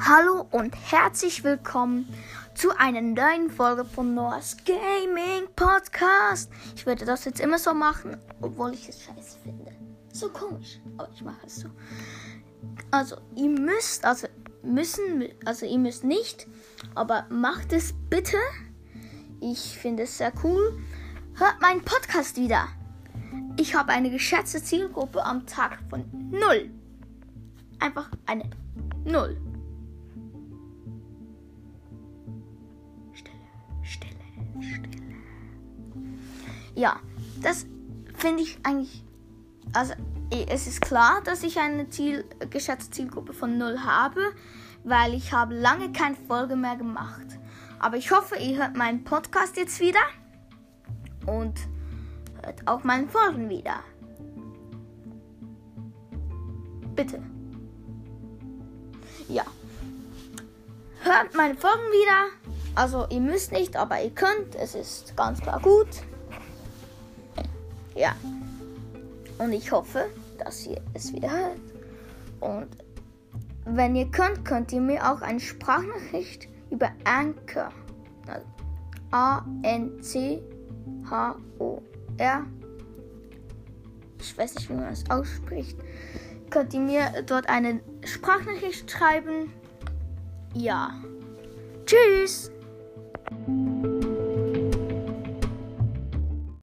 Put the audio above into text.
Hallo und herzlich willkommen zu einer neuen Folge von Noahs Gaming Podcast. Ich werde das jetzt immer so machen, obwohl ich es scheiße finde. So komisch, aber ich mache es so. Also, ihr müsst, also müssen, also ihr müsst nicht, aber macht es bitte. Ich finde es sehr cool. Hört meinen Podcast wieder. Ich habe eine geschätzte Zielgruppe am Tag von 0. Einfach eine 0. Ja, das finde ich eigentlich. Also, es ist klar, dass ich eine Ziel, geschätzte Zielgruppe von 0 habe, weil ich habe lange keine Folge mehr gemacht. Aber ich hoffe, ihr hört meinen Podcast jetzt wieder und hört auch meinen Folgen wieder. Bitte. Ja. Hört meine Folgen wieder. Also ihr müsst nicht, aber ihr könnt. Es ist ganz klar gut. Ja. Und ich hoffe, dass ihr es wieder hört. Und wenn ihr könnt, könnt ihr mir auch eine Sprachnachricht über Anchor. A-N-C-H-O-R. Ich weiß nicht, wie man es ausspricht. Könnt ihr mir dort eine Sprachnachricht schreiben? Ja. Tschüss! Bye.